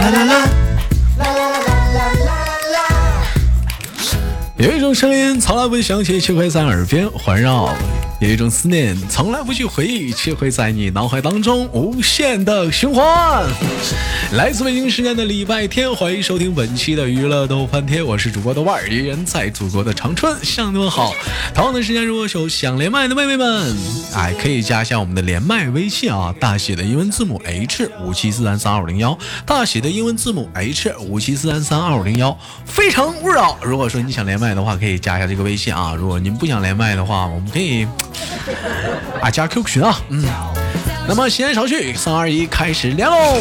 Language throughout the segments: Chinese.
啦啦啦。啦啦啦啦啦啦啦有一种声音从来不会响起，却会在耳边环绕；有一种思念从来不去回忆，却会在你脑海当中无限的循环。来自北京时间的礼拜天，欢迎收听本期的娱乐逗翻天，我是主播豆瓣儿，依然在祖国的长春向你们好。同样的时间，如果有想连麦的妹妹们，哎，可以加一下我们的连麦微信啊，大写的英文字母 H 五七四三三二五零幺，大写的英文字母 H 五七四三三二五零幺，非诚勿扰。如果说你想连麦的话，可以加一下这个微信啊。如果您不想连麦的话，我们可以 啊加 QQ 群啊。嗯，那么闲言少叙，三二一，开始连喽。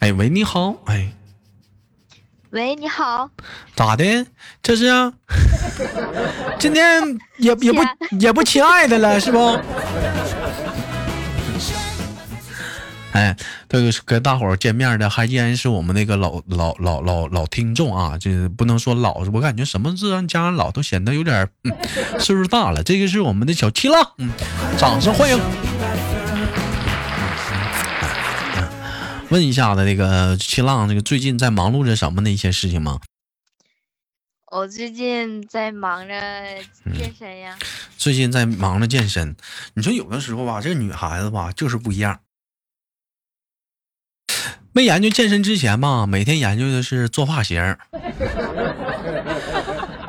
哎喂，你好，哎，喂，你好，咋的？这是啊 今天也也不也不亲爱的了，是不？哎，这个是跟大伙儿见面的，还依然是我们那个老老老老老听众啊，这不能说老，我感觉什么字让加上老都显得有点儿、嗯、岁数大了。这个是我们的小七浪，嗯，掌声欢迎。问一下子，那个七浪，那个最近在忙碌着什么的一些事情吗？我最近在忙着健身呀。最近在忙着健身。你说有的时候吧，这个女孩子吧就是不一样。没研究健身之前吧，每天研究的是做发型。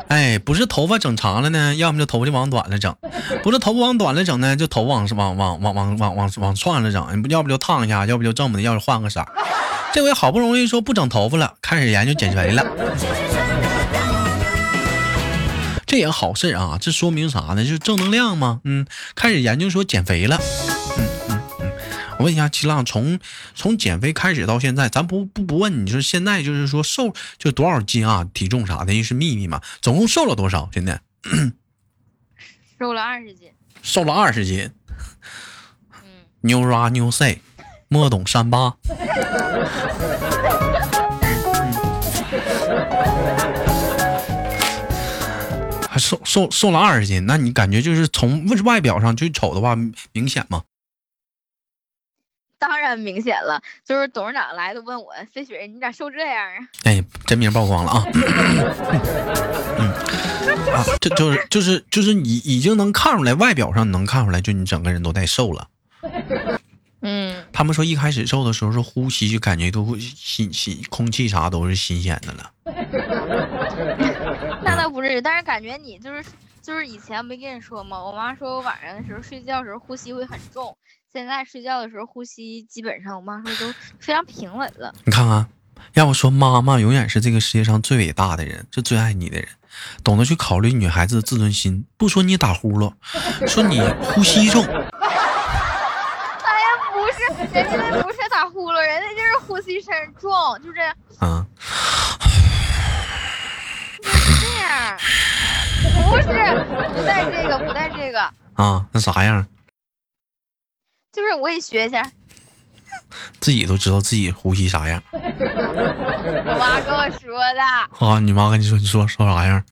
哎，不是头发整长了呢，要么就头发就往短了整；不是头发往短了整呢，就头往往往往往往往往串了整。要不就烫一下，要不就这么的，要是换个色。这回好不容易说不整头发了，开始研究减肥了。这也好事啊，这说明啥呢？就是正能量嘛。嗯，开始研究说减肥了。问一下七浪，从从减肥开始到现在，咱不不不问你说现在就是说瘦就多少斤啊，体重啥的，因为是秘密嘛。总共瘦了多少？现在 瘦了二十斤。瘦了二十斤。嗯，牛拉牛塞，莫懂三八。还瘦瘦瘦了二十斤，那你感觉就是从外表上去瞅的话，明显吗？当然明显了，就是董事长来都问我飞雪，你咋瘦这样啊？哎，真名曝光了啊！嗯啊，这就是就是就是已已经能看出来，外表上能看出来，就你整个人都带瘦了。嗯，他们说一开始瘦的时候是呼吸就感觉都会新新空气啥都是新鲜的了。那倒不是，但是感觉你就是就是以前没跟你说吗？我妈说我晚上的时候睡觉的时候呼吸会很重，现在睡觉的时候呼吸基本上我妈说都非常平稳了。你看看，要我说，妈妈永远是这个世界上最伟大的人，是最爱你的人，懂得去考虑女孩子的自尊心。不说你打呼噜，说你呼吸重。哎呀，不是，人家那不是打呼噜，人家就是呼吸声重，就这样。啊，这样，不是不带这个，不带这个，啊，那啥样？就是我也学一下。自己都知道自己呼吸啥样我妈跟我说的，啊？你妈跟你说，你说说啥样？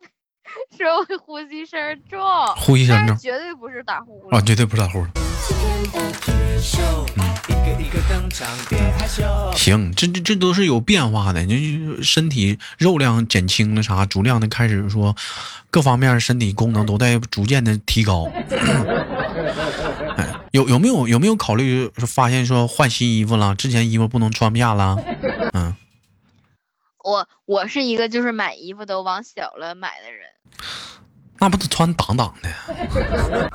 说我呼吸声重，呼吸声重绝对不是打呼噜。啊，绝对不是打呼噜。行，这这这都是有变化的，你身体肉量减轻了啥，足量的开始说各方面身体功能都在逐渐的提高。哎，有有没有有没有考虑说发现说换新衣服了？之前衣服不能穿不下了？嗯，我我是一个就是买衣服都往小了买的人，那不得穿挡挡的？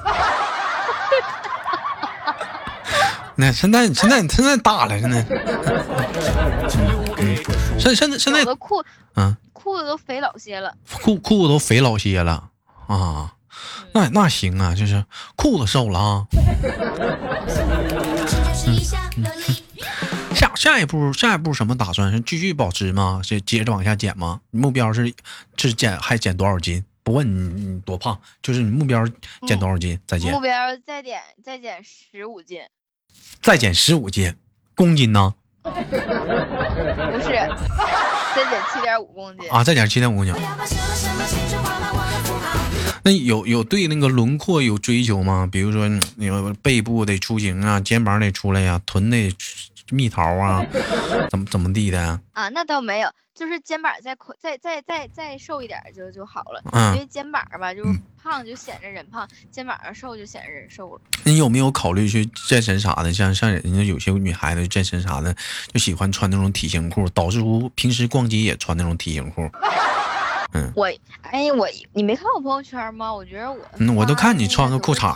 那现在现在现在大了，现在，现现在现在裤嗯，裤子都肥老些了。裤裤子都肥老些了啊，那那行啊，就是裤子瘦了啊。下下一步下一步什么打算？是继续保持吗？是接着往下减吗？你目标是是减还减多少斤？不问你你多胖，就是你目标减多少斤再减目，标再减再减十五斤，再减十五斤，公斤呢？不是再减七点五公斤啊，再减七点五公斤。那有有对那个轮廓有追求吗？比如说，你背部得出型啊，肩膀得出来呀，臀得蜜桃啊，怎么怎么地的？啊，那倒没有，就是肩膀再宽、再再再再瘦一点就就好了。嗯，因为肩膀吧，就是胖就显着人胖，肩膀上瘦就显着人瘦了。你有没有考虑去健身啥的？像像人家有些女孩子健身啥的，就喜欢穿那种体型裤，导致乎平时逛街也穿那种体型裤。我哎，我你没看我朋友圈吗？我觉得我，嗯，我都看你穿 个裤衩。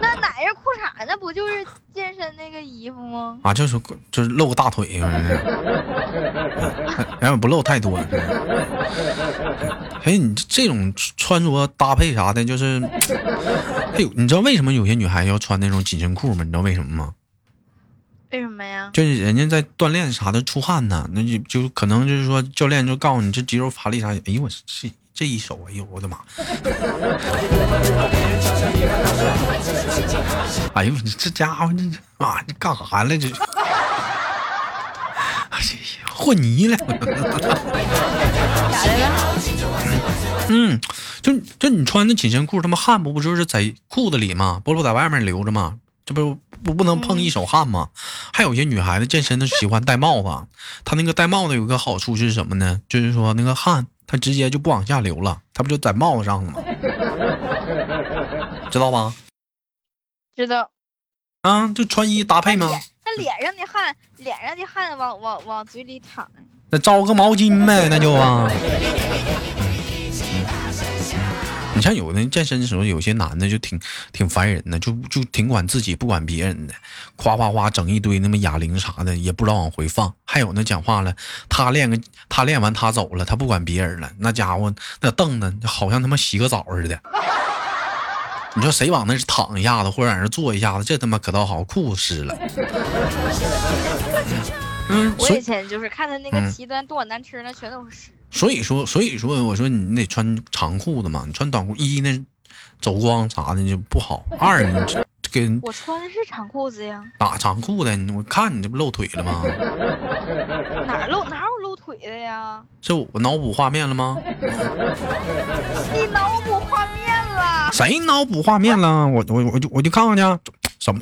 那哪是裤衩？那不就是健身那个衣服吗？啊，就是就是露个大腿，反正是，然后不露太多。哎，你这种穿着搭配啥的，就是，哎呦，你知道为什么有些女孩要穿那种紧身裤吗？你知道为什么吗？为什么呀？就是人家在锻炼啥的出汗呢，那就就可能就是说教练就告诉你这肌肉发力啥。哎呦我这这一手，哎呦我的妈！哎呦这家伙这这妈你干啥了这？哎呀和泥了！嗯，就就你穿的紧身裤，他妈汗不不就是在裤子里吗？不不在外面流着吗？这不不不能碰一手汗吗？还有些女孩子健身都喜欢戴帽子，她那个戴帽子有个好处是什么呢？就是说那个汗它直接就不往下流了，它不就在帽子上了吗？知道吧？知道。啊，就穿衣搭配吗？那脸上的汗，脸上的汗往往往嘴里淌。那招个毛巾呗，那就啊。你像有的健身的时候，有些男的就挺挺烦人的，就就挺管自己不管别人的，夸夸夸整一堆那么哑铃啥的，也不知道往回放。还有那讲话了，他练个他练完他走了，他不管别人了，那家伙那凳子好像他妈洗个澡似的。你说谁往那是躺一下子，或者在那坐一下子，这他妈可倒好，裤子湿了。嗯，我以前就是看他那个极端多难吃，那全都是湿。所以说，所以说，我说你得穿长裤子嘛，你穿短裤一那走光啥的就不好。二你跟我穿的是长裤子呀，哪长裤的，我看你这不露腿了吗？哪露哪有露腿的呀？这我脑补画面了吗？你脑补画面了？谁脑补画面了？我我我就我就看看去，什么？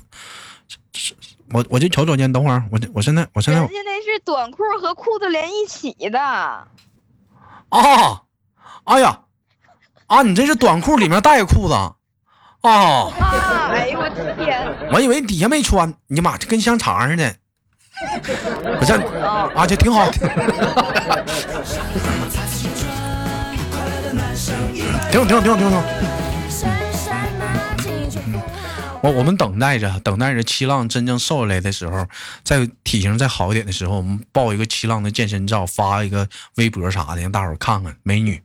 我我就瞅瞅见，等会儿我我现在我现在人家那是短裤和裤子连一起的。啊，哎呀，啊，你这是短裤里面带个裤子，啊，哎呦我天，我以为底下没穿，你妈这跟香肠似的，不是啊，这 挺好，挺好，挺好，挺好，挺好。我我们等待着，等待着七浪真正瘦下来的时候，在体型再好一点的时候，我们爆一个七浪的健身照，发一个微博啥的，让大伙看看美女。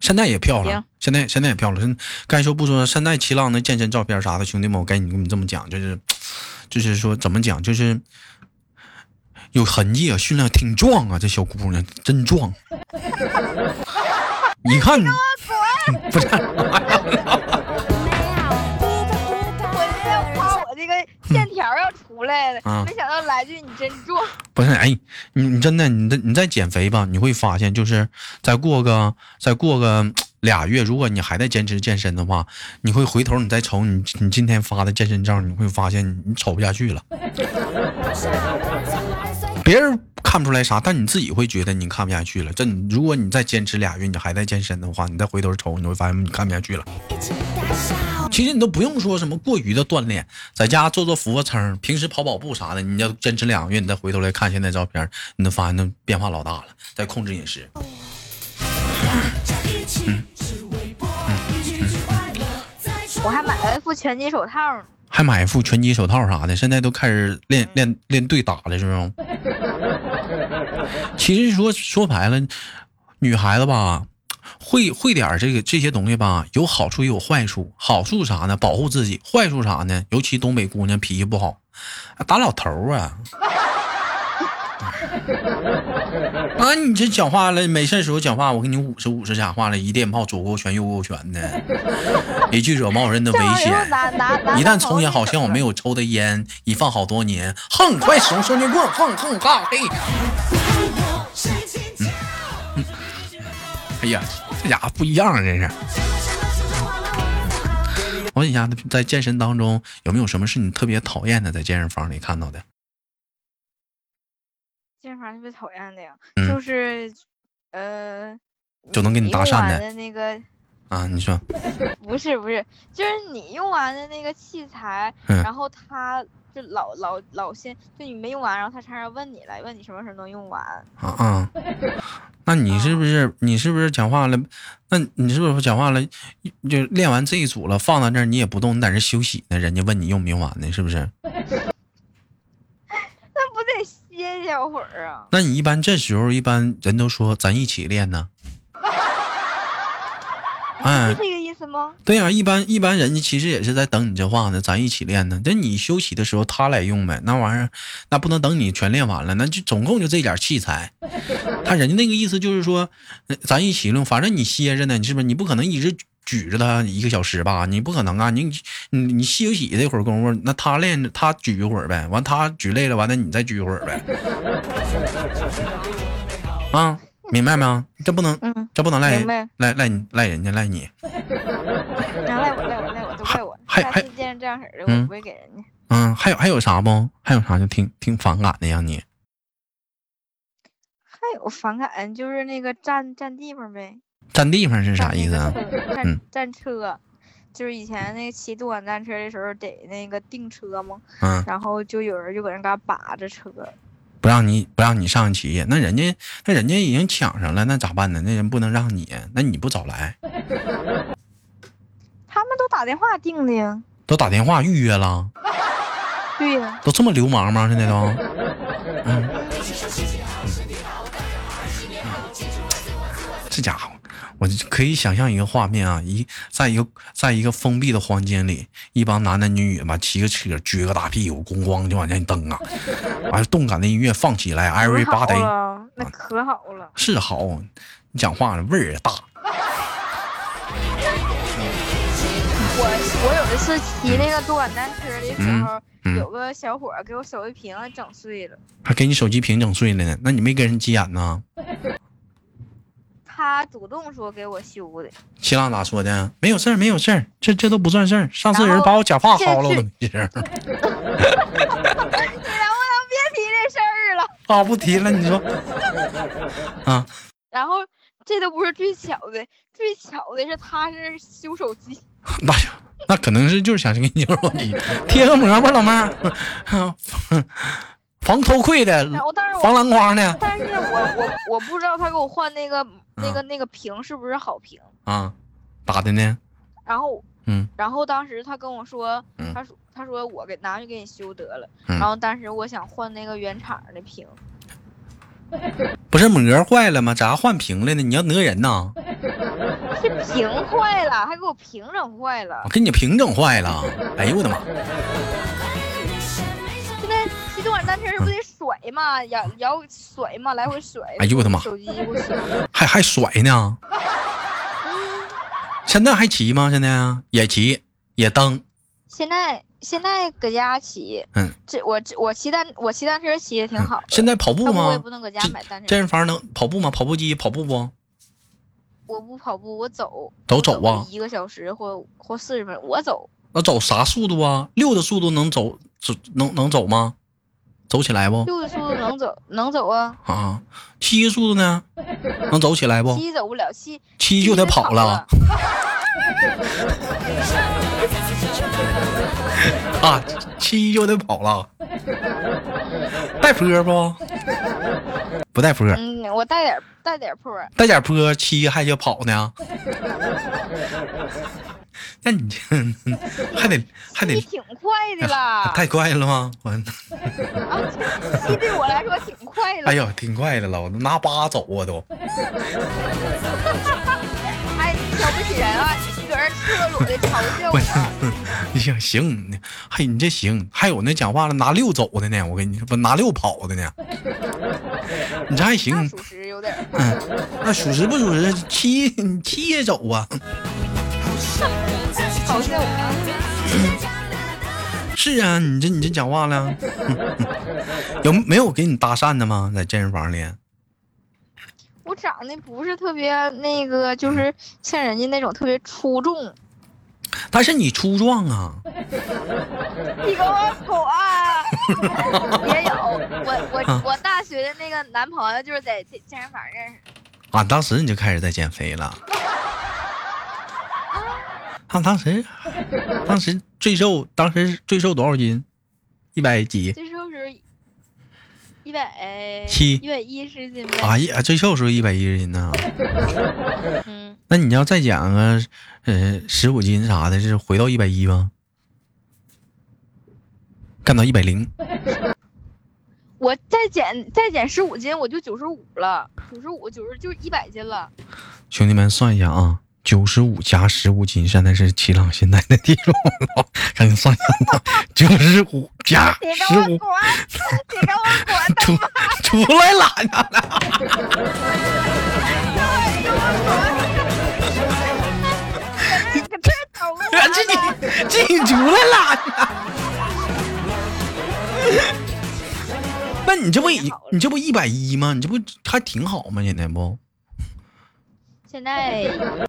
现在也漂亮，现在现在也漂亮。该说不说，现在七浪的健身照片啥的，兄弟们，我赶紧跟你这么讲，就是，就是说怎么讲，就是有痕迹啊，训练挺壮啊，这小姑娘真壮。你看，不是。线条要出来了，没想到来句你真壮。不是，哎，你你真的，你的你在减肥吧？你会发现，就是再过个再过个俩月，如果你还在坚持健身的话，你会回头你再瞅你你今天发的健身照，你会发现你瞅不下去了。别人看不出来啥，但你自己会觉得你看不下去了。这如果你再坚持俩月，你还在健身的话，你再回头瞅，你会发现你看不下去了。其实你都不用说什么过于的锻炼，在家做做俯卧撑，平时跑跑步啥的，你要坚持两个月，你再回头来看现在照片，你都发现那变化老大了。在控制饮食。我还买了一副拳击手套，还买一副拳击手套啥的，现在都开始练练练对打了，是不是？其实说说白了，女孩子吧。会会点这个这些东西吧，有好处也有坏处。好处啥呢？保护自己。坏处啥呢？尤其东北姑娘脾气不好，打老头啊。啊，你这讲话了，没事时候讲话，我给你五十五十讲话了，一电炮左勾拳右勾拳的，一句惹冒人的危险。一旦抽烟，好像我没有抽的烟，已放好多年。哼，快使用双截棍，哼哼哈嘿。哎呀，这家伙不一样啊，这是。我问一下，在健身当中有没有什么是你特别讨厌的？在健身房里看到的？健身房特别讨厌的呀，就是呃，就能给你搭讪的那个啊？你说 不是不是，就是你用完的那个器材，然后他就老老老先就你没用完，然后他常常问你来，问你什么时候能用完啊啊？那你是不是你是不是讲话了？那你是不是讲话了？就练完这一组了，放在那儿你也不动，你在这休息呢？人家问你用没用完呢？是不是？那不得歇歇会儿啊？那你一般这时候，一般人都说咱一起练呢。哎，思吗？对呀，一般一般人家其实也是在等你这话呢，咱一起练呢。那你休息的时候他来用呗，那玩意儿那不能等你全练完了，那就总共就这点器材。他人家那个意思就是说，咱一起用，反正你歇着呢，你是不是？你不可能一直。举着他一个小时吧，你不可能啊！你你你休息这会儿功夫，那他练他举一会儿呗，完他举累了，完了你再举一会儿呗。啊，明白吗？这不能，这不能赖赖赖你赖人家赖你。赖我 赖我赖我都怪我。还还见这样式的，我不会给人家。嗯，还有还有啥不？还有啥就挺挺反感的呀你？还有反感就是那个占占地方呗。占地方是啥意思啊？占占车，就是以前那个骑动感单车的时候得那个订车嘛，嗯，然后就有人就搁那嘎把着车，不让你不让你上去骑，那人家那人家已经抢上了，那咋办呢？那人不能让你，那你不早来？他们都打电话订的呀，都打电话预约了，对呀，都这么流氓吗？现在都，嗯，这家伙。我可以想象一个画面啊，一在一个在一个封闭的房间里，一帮男男女女吧，骑个车，撅个大屁股，咣咣就往前蹬啊，完动感的音乐放起来，everybody，那可好了，是好，你讲话味儿也大。我我有一次骑那个动感单车的时候，有个小伙给我手机屏整碎了，还给你手机屏整碎了呢，那你没跟人急眼呢？他主动说给我修的，新浪咋说的？没有事儿，没有事儿，这这都不算事儿。上次人把我假发薅了，我都没事儿。你能不能别提这事儿了？啊，不提了，你说啊？然后这都不是最巧的，最巧的是他是修手机。那那可能是就是想给你修手机，贴个膜吧，老妹儿。防偷窥的，防蓝光的。但是我我我不知道他给我换那个那个那个屏是不是好屏啊？咋的呢？然后嗯，然后当时他跟我说，他说他说我给拿去给你修得了。然后当时我想换那个原厂的屏，不是膜坏了吗？咋换屏了呢？你要讹人呐？是屏坏了，还给我屏整坏了。我给你屏整坏了，哎呦我的妈！动感单车是不得甩嘛，摇摇甩嘛，来回甩。哎呦我的妈！手机还还甩呢。现在还骑吗？现在啊，也骑，也蹬。现在现在搁家骑。嗯，这我我骑单我骑单车骑的挺好。现在跑步吗？我也不能搁家买单车。健身房能跑步吗？跑步机跑步不？我不跑步，我走。都走啊？一个小时或或四十分，我走。那走啥速度啊？六的速度能走走能能走吗？走起来不？六的速度能走，能走啊！啊，七的速度呢？能走起来不？七走不了，七七就得跑了。啊，七就得跑了。带坡不？不带坡。嗯，我带点带点坡。带点坡，七还就跑呢。那你这 还得 还得挺快的啦，太快了吗？完，啊，七对我来说挺快了。哎呦，挺快的了，我都拿八走啊都。哎，瞧不起人啊！你搁这赤裸裸的嘲笑我。你行行，还你这行，还有那讲话了拿六走的呢，我跟你说不拿六跑的呢。你这还行，属实有点。嗯，那属实不属实？七你七也走啊？嘲笑我是啊，你这你这讲话了，有没有给你搭讪的吗？在健身房里？我长得不是特别那个，就是像人家那种特别出众。但是你粗壮啊，你给我滚！也有，我我我大学的那个男朋友就是在健健身房认识的。啊，当时你就开始在减肥了。啊，当时，当时最瘦，当时最瘦多少斤？一百几？最瘦时候一百七一百一十斤呗。哎呀，最瘦时候一百一十斤呢。嗯，那你要再减个，呃，十五斤啥的，是回到一百一吗？干到一百零？我再减再减十五斤，我就九十五了，九十五九十就是一百斤了。兄弟们算一下啊，九十五加十五斤，现在是齐朗现在的体重了。赶紧算一下，九十五加十五！出出来了呢！你个这头啊！自己自己出来了。那你这不已你这不一百一吗？你这不还挺好吗？现在不？现在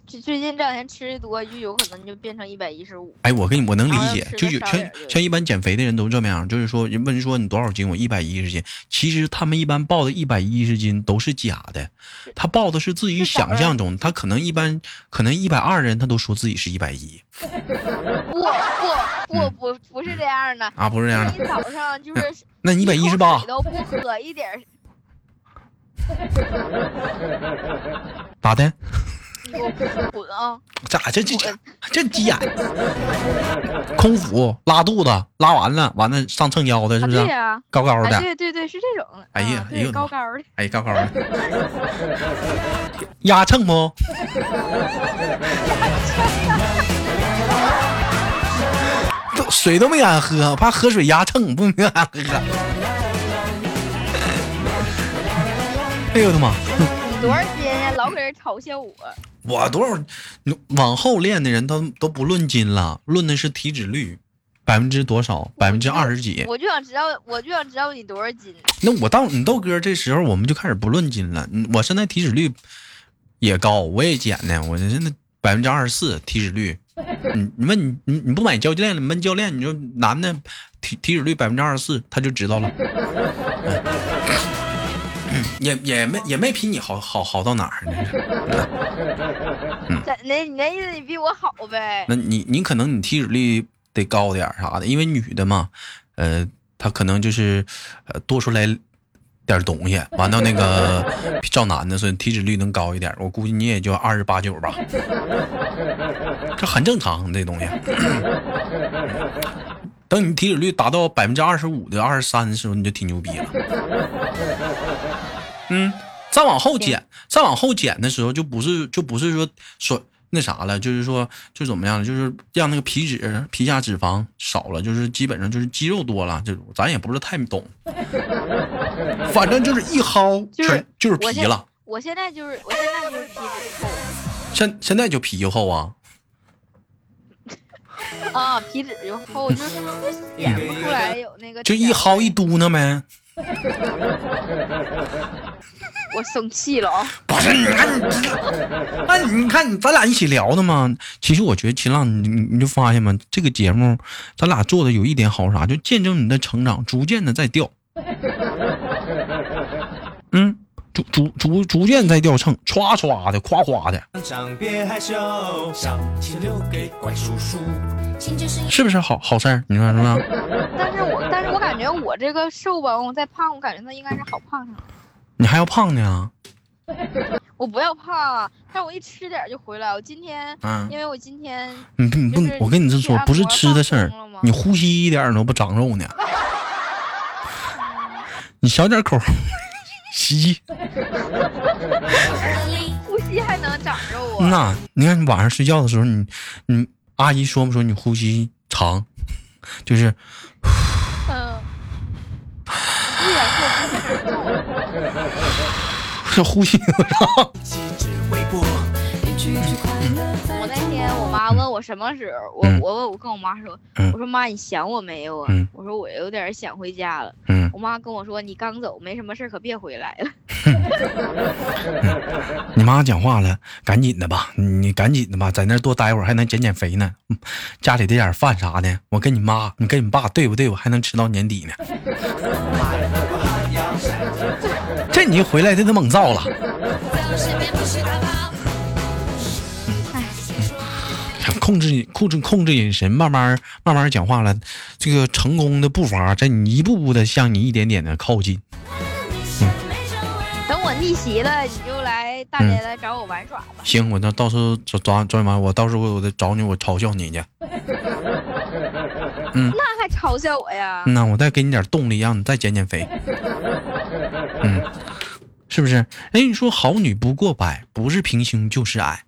最最近这两天吃的多，就有可能就变成一百一十五。哎，我跟你我能理解，就有像像一般减肥的人都这么样，就是说人问说你多少斤，我一百一十斤，其实他们一般报的一百一十斤都是假的，他报的是自己想象中，他可能一般可能一百二人他都说自己是一百一 不不不不不是这样的，啊，不是这样的，你早上就是那你一百一十八口水都不喝一点儿，咋的？滚啊！咋这这这这急眼？空腹拉肚子，拉完了完了上秤腰的，是啊，不是？对呀、啊，高高的，对对对，是这种。哎呀哎呦高高的，哎，高高的，压秤不？都水都没敢喝，怕喝水压秤，不没敢喝。哎呦我的妈！你多少斤呀？老搁这嘲笑我。我多少？往后练的人都都不论斤了，论的是体脂率，百分之多少？百分之二十几。我就想知道，我就想知道你多少斤。那我到你豆哥这时候，我们就开始不论斤了。嗯我现在体脂率也高，我也减呢，我现在百分之二十四体脂率。你你问你你你不买教练了？你问教练，你说男的体体脂率百分之二十四，他就知道了。嗯也也没也没比你好好好到哪儿呢。怎的？你那意思你比我好呗？那你你可能你体脂率得高点儿啥的，因为女的嘛，呃，她可能就是呃多出来点东西，完了那个照男的，所以体脂率能高一点。我估计你也就二十八九吧，这很正常，这东西。等你体脂率达到百分之二十五的二十三的时候，你就挺牛逼了。嗯，再往后减，再往后减的时候，就不是就不是说说那啥了，就是说就怎么样了，就是让那个皮脂皮下脂肪少了，就是基本上就是肌肉多了，这种咱也不是太懂，反正就是一薅就是全就是皮了，我现在就是我现在就是皮脂厚现现在就皮就厚啊，啊，皮脂就厚，就是显不出来有那个。就一薅一。嘟囔呗。我生气了啊！不是，你看你，那你看咱俩一起聊的嘛。其实我觉得秦浪，你你你就发现吗？这个节目咱俩做的有一点好啥，就见证你的成长，逐渐的在掉。嗯，逐逐逐逐渐在掉秤，歘歘的，夸夸的，是不是好好事儿？你说是吧？我这个瘦吧，我再胖，我感觉它应该是好胖上了。你还要胖呢？我不要胖啊，但我一吃点就回来。我今天，嗯，因为我今天你不你不，我跟你这说，不是吃的事儿你呼吸一点儿都不长肉呢。你小点口吸。呼吸还能长肉啊。那你看你晚上睡觉的时候，你你阿姨说不说你呼吸长，就是嗯，呀，这呼吸上。我那天我妈问我什么时候，我嗯我问我跟我妈说，嗯我说妈你想我没有啊？嗯我说我有点想回家了。嗯，我妈跟我说你刚走，没什么事儿可别回来了。你妈讲话了，赶紧的吧，你赶紧的吧，在那多待会儿还能减减肥呢。嗯家里这点饭啥的，我跟你妈，你跟你爸对不对？我还能吃到年底呢。这你一回来，这都猛造了。控制控制控制眼神，慢慢慢慢讲话了。这个成功的步伐在你一步步的向你一点点的靠近。等我逆袭了，你就来大连来找我玩耍吧。行，我那到时候找找找你妈，我到时候我再找你，我嘲笑你去。那还嘲笑我呀？嗯呐，我再给你点动力，让你再减减肥。嗯，是不是？哎，你说好女不过百，不是平胸就是矮。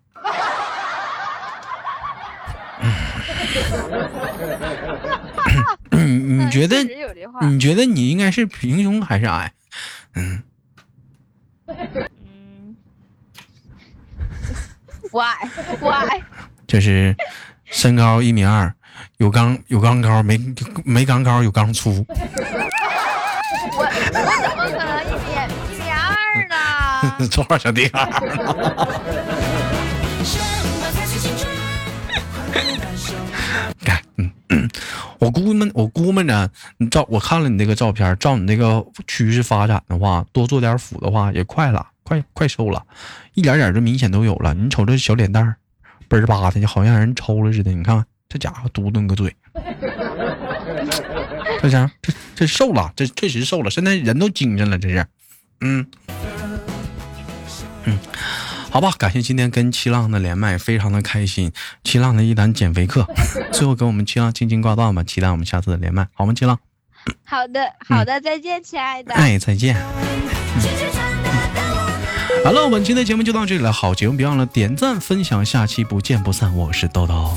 嗯，你觉得？你觉得你应该是平胸还是矮？嗯，我矮，我矮。就是身高一米二，有钢有钢高，没没钢高有钢粗。我我呢？多少小弟儿？干，嗯嗯，我估摸我估摸着，你照我看了你这个照片，照你这个趋势发展的话，多做点辅的话，也快了，快快瘦了，一点点就明显都有了。你瞅这小脸蛋儿，倍儿巴的，就好像人抽了似的。你看这家伙嘟嘟个嘴，这家伙这这瘦了，这确实瘦了，现在人都精神了，这是，嗯。好吧，感谢今天跟七浪的连麦，非常的开心。七浪的一档减肥课，最后给我们七浪轻轻挂断吧，期待我们下次的连麦，好吗？七浪，好的，好的，再见，亲爱的。哎，再见。好了，我们今天节目就到这里了，好节目别忘了点赞分享，下期不见不散。我是豆豆。